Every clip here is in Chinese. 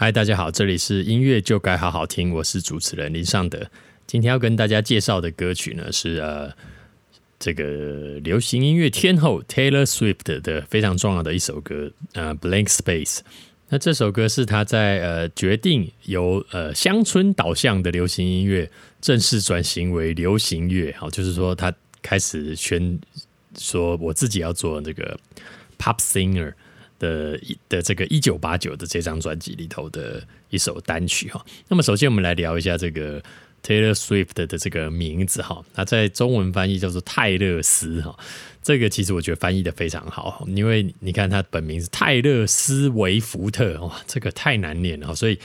嗨，大家好，这里是音乐就该好好听，我是主持人林尚德。今天要跟大家介绍的歌曲呢，是呃这个流行音乐天后 Taylor Swift 的非常重要的一首歌，呃，Blank Space。那这首歌是他在呃决定由呃乡村导向的流行音乐正式转型为流行乐，好，就是说他开始宣说我自己要做这个 Pop Singer。的的这个一九八九的这张专辑里头的一首单曲哈，那么首先我们来聊一下这个 Taylor Swift 的这个名字哈，那在中文翻译叫做泰勒斯哈，这个其实我觉得翻译的非常好，因为你看他本名是泰勒斯维福特哇，这个太难念了，所以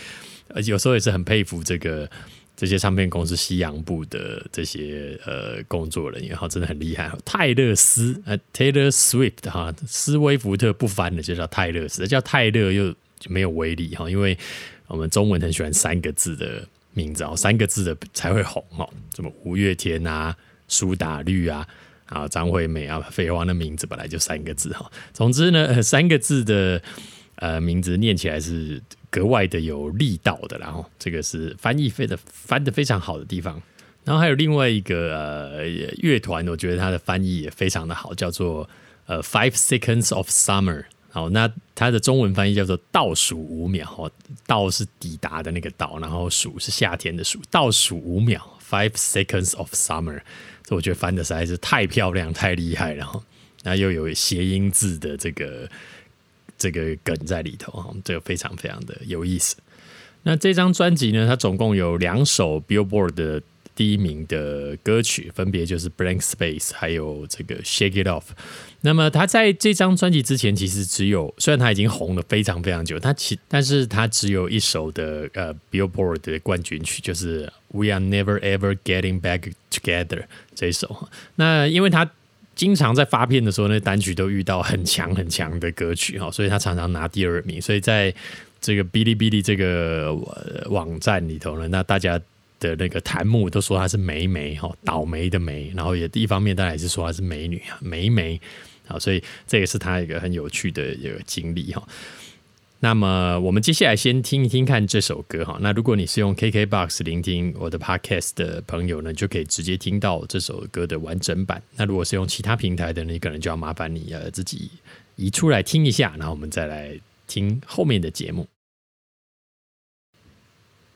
有时候也是很佩服这个。这些唱片公司西洋部的这些呃工作人员哈，真的很厉害。泰勒斯呃，Taylor Swift 哈，斯威夫特不翻的就叫泰勒斯，叫泰勒又没有威力哈，因为我们中文很喜欢三个字的名字哦，三个字的才会红哦，什么五月天啊、苏打绿啊、啊张惠妹啊，废话，那名字本来就三个字哈。总之呢，三个字的呃名字念起来是。格外的有力道的，然后这个是翻译非的翻的非常好的地方。然后还有另外一个呃乐团，我觉得它的翻译也非常的好，叫做呃 Five Seconds of Summer。好，那它的中文翻译叫做倒数五秒。倒是抵达的那个倒，然后数是夏天的数，倒数五秒 Five Seconds of Summer。这我觉得翻的实在是太漂亮、太厉害了。然后那又有谐音字的这个。这个梗在里头哈，这个非常非常的有意思。那这张专辑呢，它总共有两首 Billboard 的第一名的歌曲，分别就是《Blank Space》还有这个《Shake It Off》。那么他在这张专辑之前，其实只有虽然他已经红了非常非常久，他其但是他只有一首的呃 Billboard 的冠军曲，就是《We Are Never Ever Getting Back Together》这一首。那因为他经常在发片的时候，那单曲都遇到很强很强的歌曲哈，所以他常常拿第二名。所以在这个哔哩哔哩这个网站里头呢，那大家的那个弹幕都说她是霉霉哈，倒霉的霉，然后也一方面当然也是说她是美女啊，霉霉好，所以这也是她一个很有趣的一个经历哈。那么我们接下来先听一听看这首歌哈。那如果你是用 KKBOX 聆听我的 Podcast 的朋友呢，就可以直接听到这首歌的完整版。那如果是用其他平台的，你可能就要麻烦你呃自己移出来听一下，然后我们再来听后面的节目。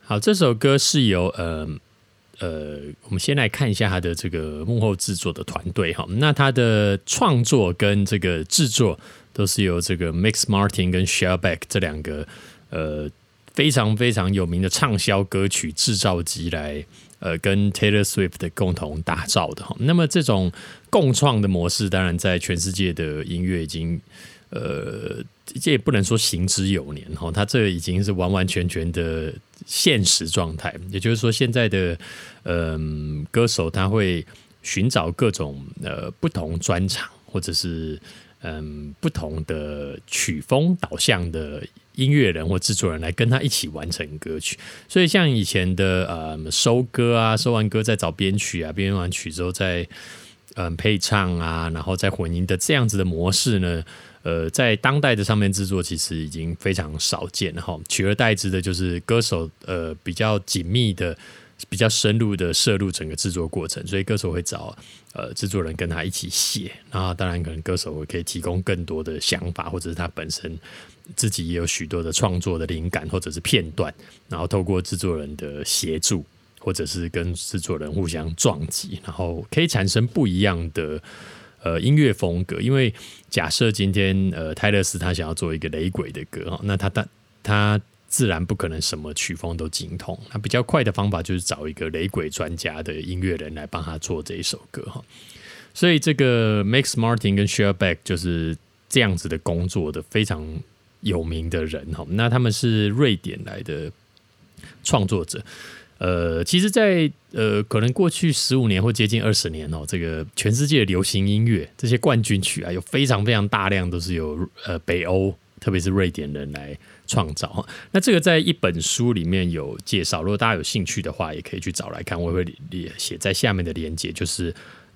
好，这首歌是由呃呃，我们先来看一下它的这个幕后制作的团队哈。那它的创作跟这个制作。都是由这个 Mix Martin 跟 Shellback 这两个呃非常非常有名的畅销歌曲制造机来呃跟 Taylor Swift 共同打造的哈。那么这种共创的模式，当然在全世界的音乐已经呃这也不能说行之有年哈，它这已经是完完全全的现实状态。也就是说，现在的嗯歌手他会寻找各种呃不同专场或者是。嗯，不同的曲风导向的音乐人或制作人来跟他一起完成歌曲，所以像以前的呃收歌啊，收完歌再找编曲啊，编完曲之后再嗯配唱啊，然后再混音的这样子的模式呢，呃，在当代的唱片制作其实已经非常少见了哈，取而代之的就是歌手呃比较紧密的。比较深入的摄入整个制作过程，所以歌手会找呃制作人跟他一起写，然后当然可能歌手可以提供更多的想法，或者是他本身自己也有许多的创作的灵感或者是片段，然后透过制作人的协助，或者是跟制作人互相撞击，然后可以产生不一样的呃音乐风格。因为假设今天呃泰勒斯他想要做一个雷鬼的歌哈，那他他他。自然不可能什么曲风都精通，那比较快的方法就是找一个雷鬼专家的音乐人来帮他做这一首歌哈。所以这个 Max Martin 跟 Shellback 就是这样子的工作的非常有名的人哈。那他们是瑞典来的创作者，呃，其实，在呃可能过去十五年或接近二十年哦，这个全世界流行音乐这些冠军曲啊，有非常非常大量都是由呃北欧，特别是瑞典人来。创造哈那这个在一本书里面有介绍，如果大家有兴趣的话，也可以去找来看。我会写在下面的连接，就是《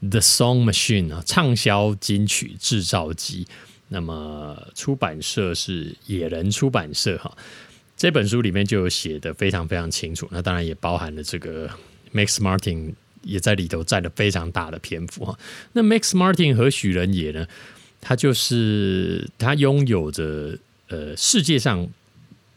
The Song Machine》啊，畅销金曲制造机。那么出版社是野人出版社哈。这本书里面就有写的非常非常清楚。那当然也包含了这个 Max Martin 也在里头占了非常大的篇幅哈。那 Max Martin 何许人也呢？他就是他拥有着呃世界上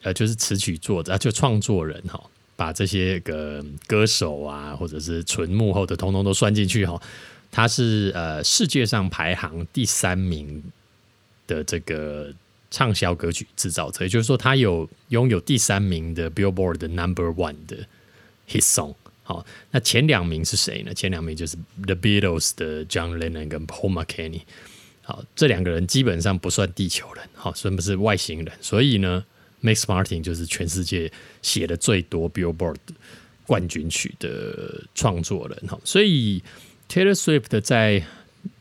呃就是词曲作者啊就创作人哈，把这些个歌手啊或者是纯幕后的通通都算进去哈。他是呃世界上排行第三名的这个。畅销歌曲制造者，也就是说，他有拥有第三名的 Billboard 的 Number One 的 Hit Song。好，那前两名是谁呢？前两名就是 The Beatles 的 John Lennon 跟 Paul McCartney。好，这两个人基本上不算地球人，好，算不是外星人。所以呢，Max Martin 就是全世界写的最多 Billboard 冠军曲的创作人。哈，所以 Taylor Swift 在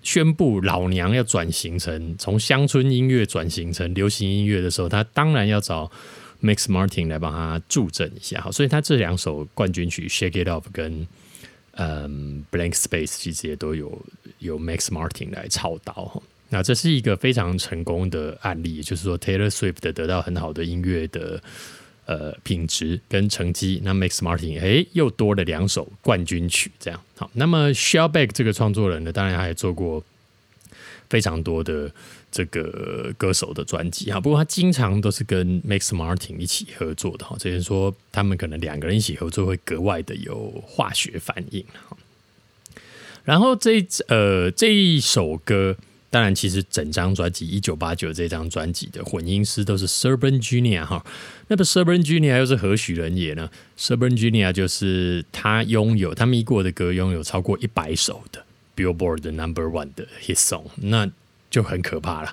宣布老娘要转型成从乡村音乐转型成流行音乐的时候，他当然要找 Max Martin 来帮他助阵一下。哈，所以他这两首冠军曲《Shake It Off》跟嗯《Blank Space》其实也都有有 Max Martin 来操刀哈。那这是一个非常成功的案例，就是说 Taylor Swift 得到很好的音乐的。呃，品质跟成绩，那 Max Martin 哎，又多了两首冠军曲，这样好。那么 Shellback 这个创作人呢，当然他也做过非常多的这个歌手的专辑哈。不过他经常都是跟 Max Martin 一起合作的哈，所以说他们可能两个人一起合作会格外的有化学反应。然后这呃这一首歌。当然，其实整张专辑《一九八九》这张专辑的混音师都是 Serban Junior 哈。那么 Serban Junior 又是何许人也呢？Serban Junior 就是他拥有他咪过的歌拥有超过一百首的 Billboard 的 Number One 的 Hit Song，那就很可怕了，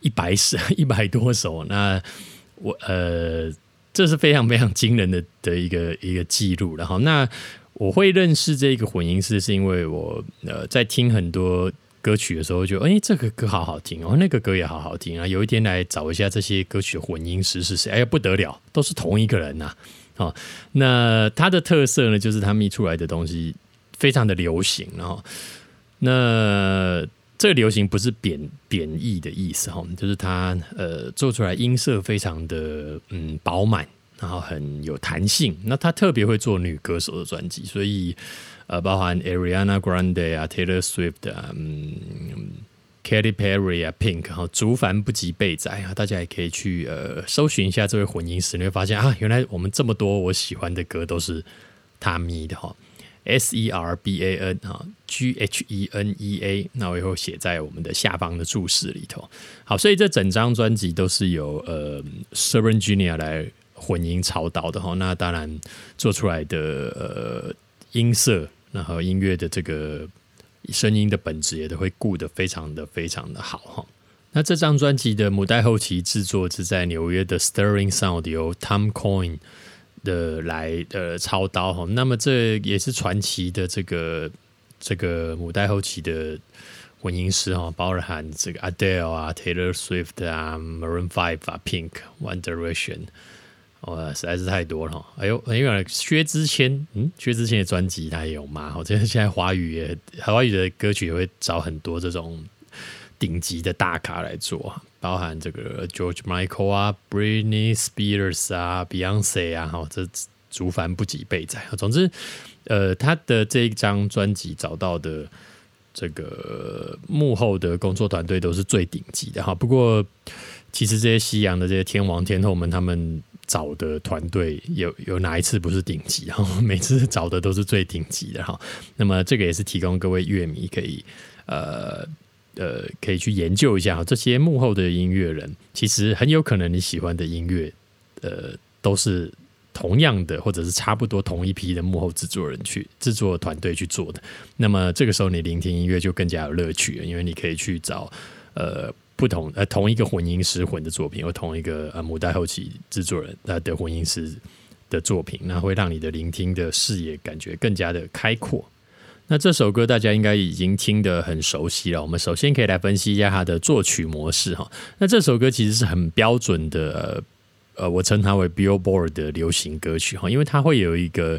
一百首 一百多首。那我呃，这是非常非常惊人的的一个一个记录。然后，那我会认识这个混音师，是因为我呃在听很多。歌曲的时候就哎，这个歌好好听哦，那个歌也好好听啊。有一天来找一下这些歌曲的混音师是谁？哎呀不得了，都是同一个人呐！哦，那它的特色呢，就是它密出来的东西非常的流行然哦。那这个流行不是贬贬义的意思哈，就是它呃做出来音色非常的嗯饱满，然后很有弹性。那他特别会做女歌手的专辑，所以。呃，包含 Ariana Grande 啊，Taylor Swift 啊，嗯，Katy Perry 啊，Pink 哈，竹凡不及被宰啊，大家也可以去呃搜寻一下这位混音师，你会发现啊，原来我们这么多我喜欢的歌都是他咪的哈，S E R B A N 哈，G H E N E A，那我以后写在我们的下方的注释里头。好，所以这整张专辑都是由呃 s e r e n Junior 来混音操刀的哈，那当然做出来的呃音色。然后音乐的这个声音的本质也都会顾得非常的非常的好哈。那这张专辑的母带后期制作是在纽约的 Sterling Sound 由 Tom Coyne 的来呃操刀哈。那么这也是传奇的这个这个母带后期的混音师哈，包含这个 Adele 啊、Taylor Swift 啊、Maroon Five 啊、Pink、One Direction。哇，实在是太多了！哎呦，因为薛之谦，嗯，薛之谦的专辑他也有吗？我觉得现在华语也华语的歌曲也会找很多这种顶级的大咖来做，包含这个 George Michael 啊、Britney Spears 啊、Beyonce 啊，哈，这竹凡不及备载。总之，呃，他的这一张专辑找到的这个幕后的工作团队都是最顶级的哈。不过，其实这些西洋的这些天王天后们，他们找的团队有有哪一次不是顶级？然后，每次找的都是最顶级的哈。那么这个也是提供各位乐迷可以呃呃可以去研究一下这些幕后的音乐人，其实很有可能你喜欢的音乐呃都是同样的或者是差不多同一批的幕后制作人去制作团队去做的。那么这个时候你聆听音乐就更加有乐趣了，因为你可以去找呃。不同呃，同一个混音师混的作品，或同一个呃母带后期制作人呃的混音师的作品，那会让你的聆听的视野感觉更加的开阔。那这首歌大家应该已经听得很熟悉了。我们首先可以来分析一下它的作曲模式哈。那这首歌其实是很标准的呃，我称它为 Billboard 的流行歌曲哈，因为它会有一个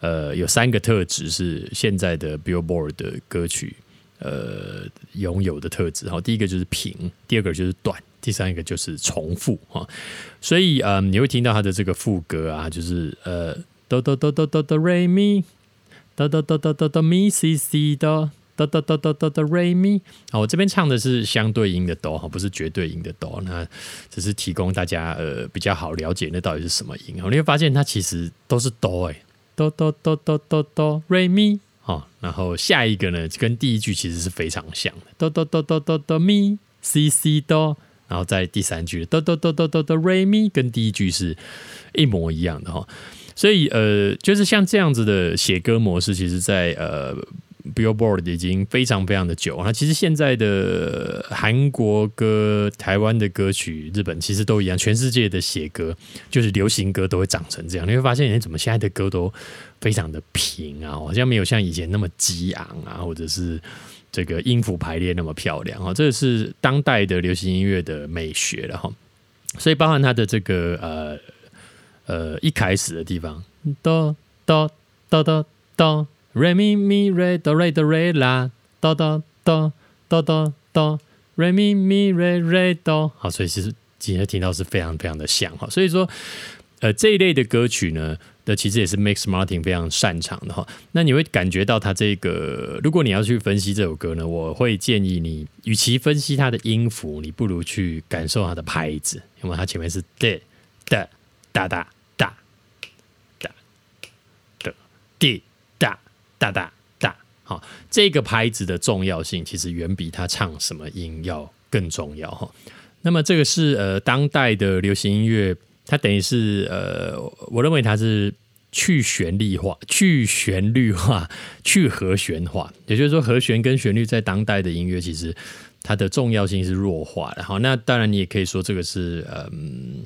呃有三个特质是现在的 Billboard 的歌曲。呃，拥有的特质哈，第一个就是平，第二个就是短，第三个就是重复哈。所以呃，你会听到他的这个副歌啊，就是呃哆哆哆哆哆哆瑞咪，哆哆哆哆哆哆咪西西哆。哆哆哆哆哆哆瑞咪，好，我这边唱的是相对音的哆哈，不是绝对音的哆，那只是提供大家呃比较好了解那到底是什么音。你会发现它其实都是哆哎，哆哆哆哆哆哆瑞咪，哦，然后下一个呢跟第一句其实是非常像的，哆哆哆哆哆哆咪西西哆，然后在第三句哆哆哆哆哆哆瑞咪跟第一句是一模一样的哈，所以呃就是像这样子的写歌模式，其实在呃。Billboard 已经非常非常的久，那其实现在的韩国歌、台湾的歌曲、日本其实都一样，全世界的写歌就是流行歌都会长成这样。你会发现，哎，怎么现在的歌都非常的平啊，好像没有像以前那么激昂啊，或者是这个音符排列那么漂亮啊。这是当代的流行音乐的美学了哈。所以包含它的这个呃呃一开始的地方，哆哆哆哆哆。Re mi mi re do re do re la do do do do do do Re mi mi re re do 好，所以其实今天听到是非常非常的像哈，所以说呃这一类的歌曲呢的其实也是 Max Martin 非常擅长的哈。那你会感觉到他这个，如果你要去分析这首歌呢，我会建议你，与其分析它的音符，你不如去感受它的拍子，因为它前面是的的哒哒哒哒的滴。大大大，好，这个拍子的重要性其实远比他唱什么音要更重要哈。那么这个是呃当代的流行音乐，它等于是呃，我认为它是去旋律化、去旋律化、去和弦化，也就是说和弦跟旋律在当代的音乐其实它的重要性是弱化的。好，那当然你也可以说这个是嗯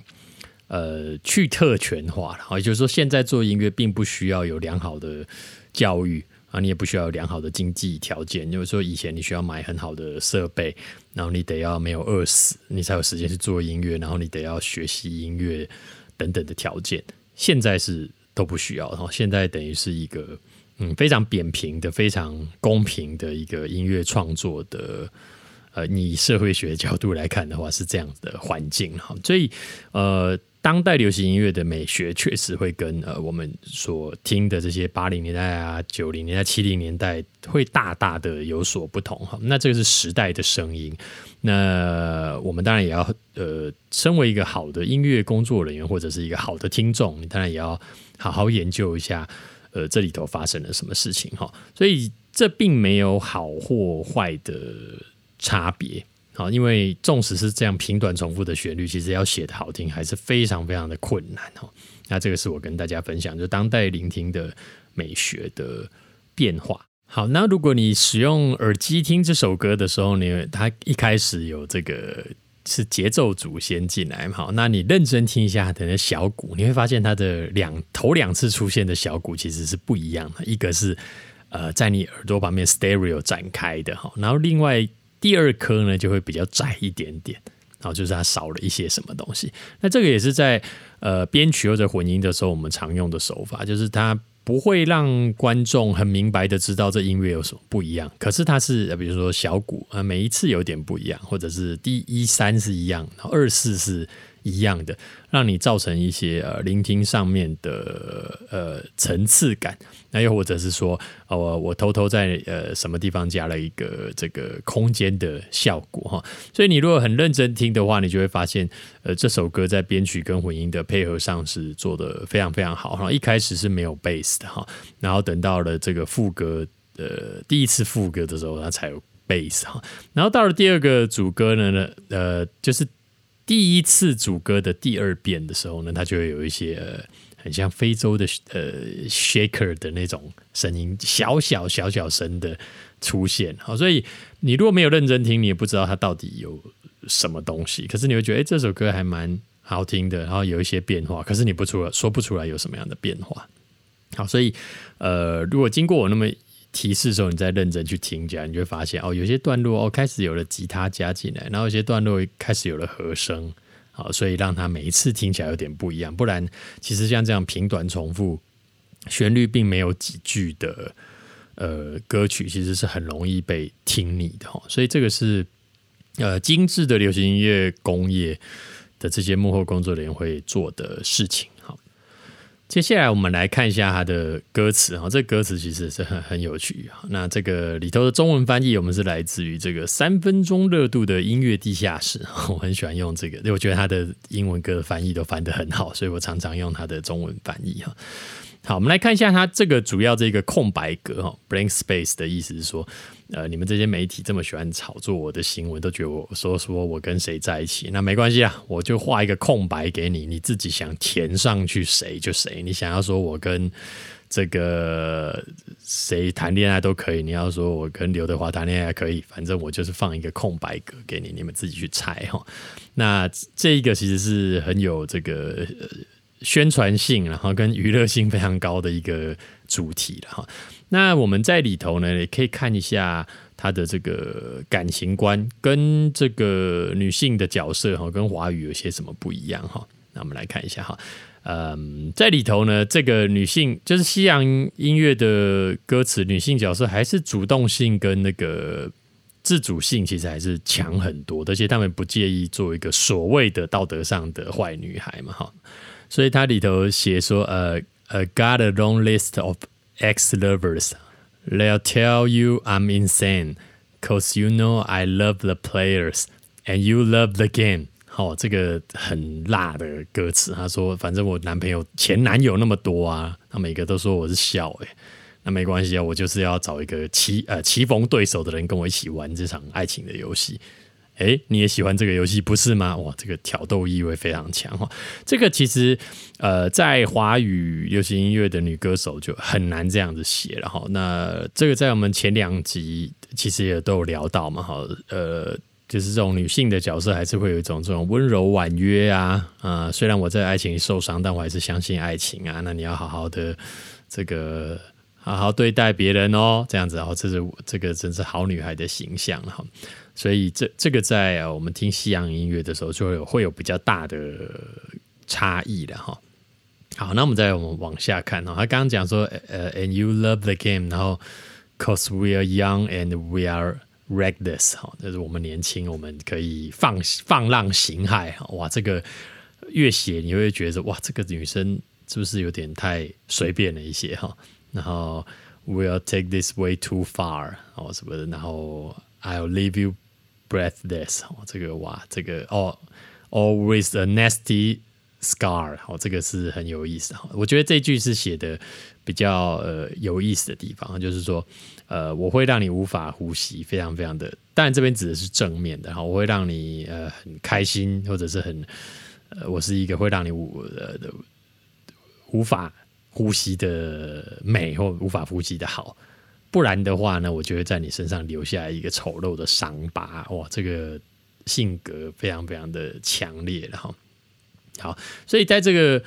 呃去特权化了。好，也就是说现在做音乐并不需要有良好的。教育啊，你也不需要良好的经济条件。就是说，以前你需要买很好的设备，然后你得要没有饿死，你才有时间去做音乐，然后你得要学习音乐等等的条件。现在是都不需要，然后现在等于是一个嗯非常扁平的、非常公平的一个音乐创作的。呃，你社会学角度来看的话，是这样的环境哈，所以呃。当代流行音乐的美学确实会跟呃我们所听的这些八零年代啊、九零年代、七零年代会大大的有所不同哈。那这个是时代的声音。那我们当然也要呃，身为一个好的音乐工作人员或者是一个好的听众，你当然也要好好研究一下呃这里头发生了什么事情哈。所以这并没有好或坏的差别。好，因为纵使是这样平短重复的旋律，其实要写的好听还是非常非常的困难哦。那这个是我跟大家分享，就当代聆听的美学的变化。好，那如果你使用耳机听这首歌的时候呢，它一开始有这个是节奏组先进来，好，那你认真听一下它的小鼓，你会发现它的两头两次出现的小鼓其实是不一样的，一个是呃在你耳朵旁边 stereo 展开的哈，然后另外。第二颗呢就会比较窄一点点，然后就是它少了一些什么东西。那这个也是在呃编曲或者混音的时候我们常用的手法，就是它不会让观众很明白的知道这音乐有什么不一样。可是它是比如说小鼓啊，每一次有点不一样，或者是第一三是一样，然后二四是。一样的，让你造成一些呃聆听上面的呃层次感，那又或者是说，呃我偷偷在呃什么地方加了一个这个空间的效果哈，所以你如果很认真听的话，你就会发现，呃这首歌在编曲跟混音的配合上是做的非常非常好哈，一开始是没有贝斯的哈，然后等到了这个副歌呃第一次副歌的时候，它才有贝斯哈，然后到了第二个主歌呢呢呃就是。第一次主歌的第二遍的时候呢，它就会有一些很像非洲的呃 shaker 的那种声音，小小小小声的出现。好，所以你如果没有认真听，你也不知道它到底有什么东西。可是你会觉得，哎，这首歌还蛮好听的，然后有一些变化。可是你不出说不出来有什么样的变化。好，所以呃，如果经过我那么。提示的时候，你再认真去听讲，你就会发现哦，有些段落哦开始有了吉他加进来，然后有些段落开始有了和声，好，所以让它每一次听起来有点不一样。不然，其实像这样平短重复、旋律并没有几句的呃歌曲，其实是很容易被听腻的哈。所以这个是呃精致的流行音乐工业的这些幕后工作人员会做的事情。接下来我们来看一下它的歌词哈，这歌词其实是很很有趣啊。那这个里头的中文翻译，我们是来自于这个三分钟热度的音乐地下室，我很喜欢用这个，因为我觉得它的英文歌翻译都翻得很好，所以我常常用它的中文翻译哈。好，我们来看一下它这个主要这个空白格哈，blank space 的意思是说，呃，你们这些媒体这么喜欢炒作我的新闻，都觉得我说说我跟谁在一起，那没关系啊，我就画一个空白给你，你自己想填上去谁就谁，你想要说我跟这个谁谈恋爱都可以，你要说我跟刘德华谈恋爱可以，反正我就是放一个空白格给你，你们自己去猜哈。那这一个其实是很有这个。宣传性，然后 跟娱乐性非常高的一个主题了哈。那我们在里头呢，也可以看一下他的这个感情观跟这个女性的角色哈，跟华语有些什么不一样哈。那我们来看一下哈，嗯，在里头呢，这个女性就是西洋音乐的歌词，女性角色还是主动性跟那个自主性其实还是强很多，而且他们不介意做一个所谓的道德上的坏女孩嘛哈。所以它里头写说，呃呃，got a long list of ex lovers. They'll tell you I'm insane, cause you know I love the players and you love the game. 好，这个很辣的歌词。他说，反正我男朋友前男友那么多啊，他每个都说我是笑诶。那没关系啊，我就是要找一个棋呃棋逢对手的人跟我一起玩这场爱情的游戏。哎，你也喜欢这个游戏不是吗？哇，这个挑逗意味非常强哈。这个其实呃，在华语流行音乐的女歌手就很难这样子写了哈。那这个在我们前两集其实也都有聊到嘛哈。呃，就是这种女性的角色还是会有一种这种温柔婉约啊啊。虽然我在爱情里受伤，但我还是相信爱情啊。那你要好好的这个好好对待别人哦，这样子哦，这是这个真是好女孩的形象哈。所以这这个在我们听西洋音乐的时候，就会有会有比较大的差异的哈。好，那我们再我们往下看哦。他刚刚讲说，呃，and you love the game，然后，cause we are young and we are reckless，哈，就是我们年轻，我们可以放放浪形骸。哇，这个越写你会觉得哇，这个女生是不是有点太随便了一些哈？然后，we'll take this way too far，哦，什么的，然后，I'll leave you。Breathless 哦，这个哇，这个哦，always a nasty scar 哦，这个是很有意思哈。我觉得这句是写的比较呃有意思的地方，就是说呃，我会让你无法呼吸，非常非常的，当然这边指的是正面的哈，我会让你呃很开心，或者是很呃，我是一个会让你无呃无法呼吸的美，或无法呼吸的好。不然的话呢，我就会在你身上留下一个丑陋的伤疤。哇，这个性格非常非常的强烈了哈。好，所以在这个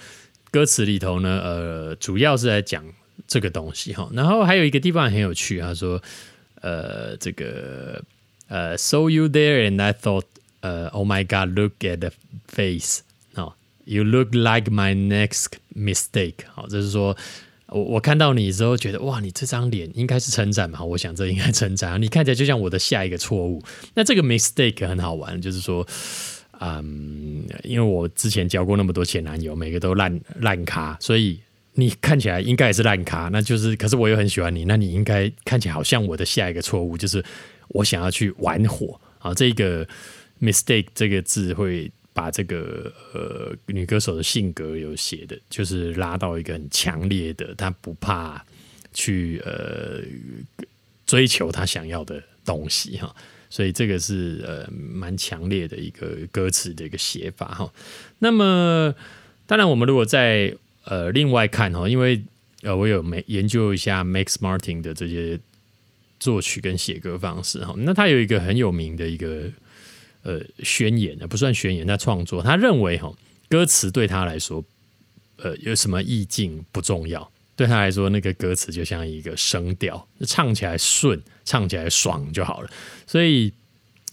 歌词里头呢，呃，主要是在讲这个东西哈。然后还有一个地方很有趣，他说，呃，这个呃，saw you there and I thought，呃，Oh my God，look at the face，哦，You look like my next mistake。好，就是说。我我看到你之后觉得哇，你这张脸应该是称赞嘛？我想这应该称赞，你看起来就像我的下一个错误。那这个 mistake 很好玩，就是说，嗯，因为我之前交过那么多前男友，每个都烂烂咖，所以你看起来应该也是烂咖。那就是，可是我又很喜欢你，那你应该看起来好像我的下一个错误，就是我想要去玩火啊。这个 mistake 这个字会。把这个呃女歌手的性格有写的，就是拉到一个很强烈的，她不怕去呃追求她想要的东西哈，所以这个是呃蛮强烈的一个歌词的一个写法哈。那么当然，我们如果在呃另外看哈，因为呃我有没研究一下 Max Martin 的这些作曲跟写歌方式哈，那他有一个很有名的一个。呃，宣言不算宣言，他创作，他认为哈，歌词对他来说，呃，有什么意境不重要，对他来说，那个歌词就像一个声调，唱起来顺，唱起来爽就好了。所以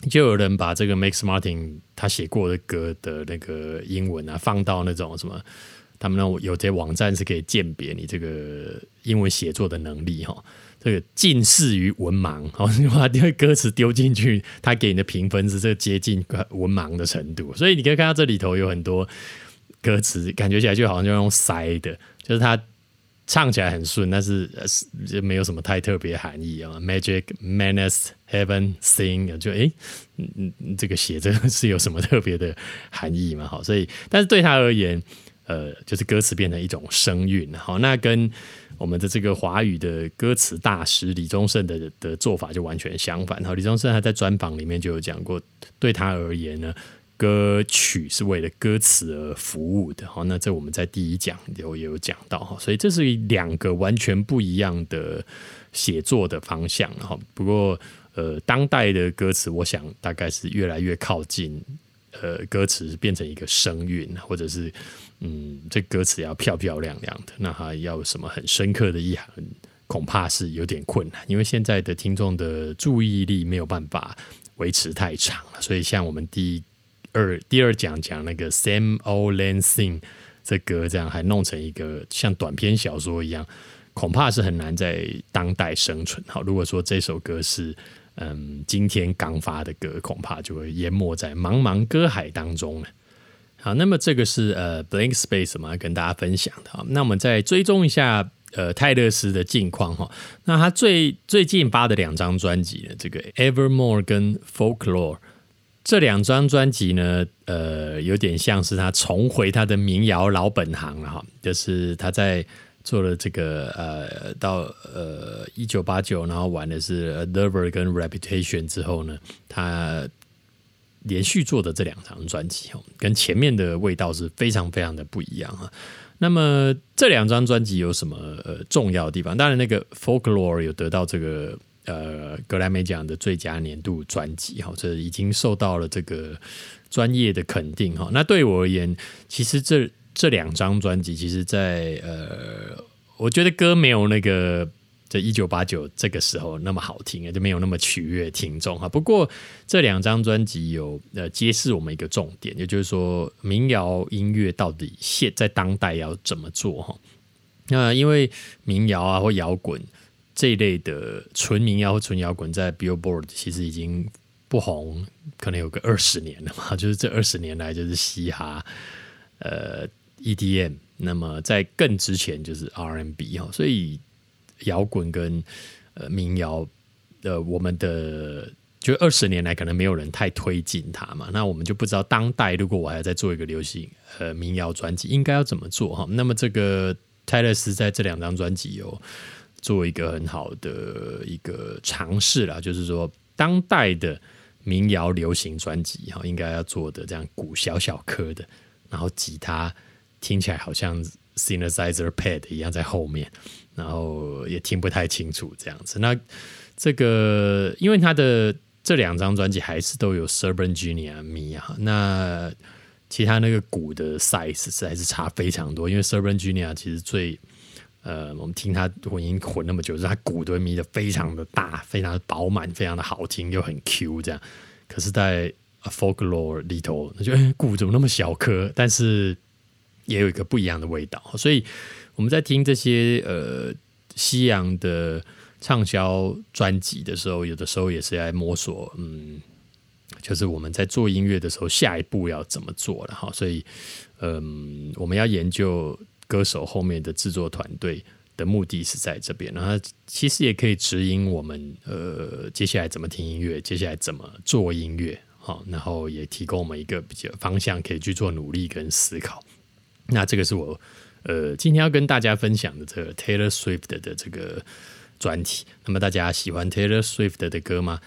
就有人把这个 Max Martin 他写过的歌的那个英文啊，放到那种什么他们那有些网站是可以鉴别你这个英文写作的能力哈。这个近似于文盲，好，你把这个歌词丢进去，他给你的评分是这接近文盲的程度。所以你可以看到这里头有很多歌词，感觉起来就好像就用塞的，就是它唱起来很顺，但是就没有什么太特别含义啊。Magic, Menace, Heaven, Sing，就哎，嗯嗯，这个写这是有什么特别的含义嘛？好，所以但是对他而言，呃，就是歌词变成一种声韵，好，那跟。我们的这个华语的歌词大师李宗盛的的做法就完全相反。好，李宗盛他在专访里面就有讲过，对他而言呢，歌曲是为了歌词而服务的。好，那这我们在第一讲有也有讲到哈，所以这是两个完全不一样的写作的方向。哈，不过呃，当代的歌词，我想大概是越来越靠近。呃，歌词变成一个声韵，或者是嗯，这歌词要漂漂亮亮的，那还要什么很深刻的意涵，恐怕是有点困难，因为现在的听众的注意力没有办法维持太长了。所以，像我们第二第二讲讲那个 Sam O Lansing 这歌，这样还弄成一个像短篇小说一样，恐怕是很难在当代生存。好，如果说这首歌是。嗯，今天刚发的歌恐怕就会淹没在茫茫歌海当中了。好，那么这个是呃 Blank Space 嘛，跟大家分享的。那我们再追踪一下呃泰勒斯的近况哈。那他最最近发的两张专辑呢，这个 Evermore 跟 Folklore 这两张专辑呢，呃，有点像是他重回他的民谣老本行了哈，就是他在。做了这个呃，到呃一九八九，然后玩的是《Adver》跟《Reputation》之后呢，他连续做的这两张专辑哦，跟前面的味道是非常非常的不一样啊。那么这两张专辑有什么呃重要的地方？当然，那个《Folklore》有得到这个呃格莱美奖的最佳年度专辑哈，这已经受到了这个专业的肯定哈。那对我而言，其实这。这两张专辑，其实，在呃，我觉得歌没有那个在一九八九这个时候那么好听，就没有那么取悦听众哈。不过这两张专辑有呃揭示我们一个重点，也就是说民谣音乐到底现在当代要怎么做哈。那因为民谣啊或摇滚这一类的纯民谣或纯摇滚，在 Billboard 其实已经不红，可能有个二十年了嘛。就是这二十年来，就是嘻哈，呃。EDM，那么在更之前就是 RMB 哈，所以摇滚跟呃民谣的我们的就二十年来可能没有人太推进它嘛，那我们就不知道当代如果我还要再做一个流行呃民谣专辑，应该要怎么做哈？那么这个泰勒斯在这两张专辑有做一个很好的一个尝试啦，就是说当代的民谣流行专辑哈，应该要做的这样鼓小小颗的，然后吉他。听起来好像 synthesizer pad 一样在后面，然后也听不太清楚这样子。那这个因为他的这两张专辑还是都有 Serban Junior 咪啊，那其他那个鼓的 size 实在是差非常多。因为 Serban Junior 其实最呃，我们听他混音混那么久，是他鼓都咪的非常的大，非常饱满，非常的好听，又很 Q 这样。可是，在 Folklore 里头，那就鼓怎么那么小颗？但是也有一个不一样的味道，所以我们在听这些呃西洋的畅销专辑的时候，有的时候也是在摸索，嗯，就是我们在做音乐的时候，下一步要怎么做了哈。所以，嗯，我们要研究歌手后面的制作团队的目的是在这边，然后其实也可以指引我们，呃，接下来怎么听音乐，接下来怎么做音乐，好，然后也提供我们一个比较方向，可以去做努力跟思考。那这个是我呃今天要跟大家分享的这个 Taylor Swift 的这个专题。那么大家喜欢 Taylor Swift 的歌吗？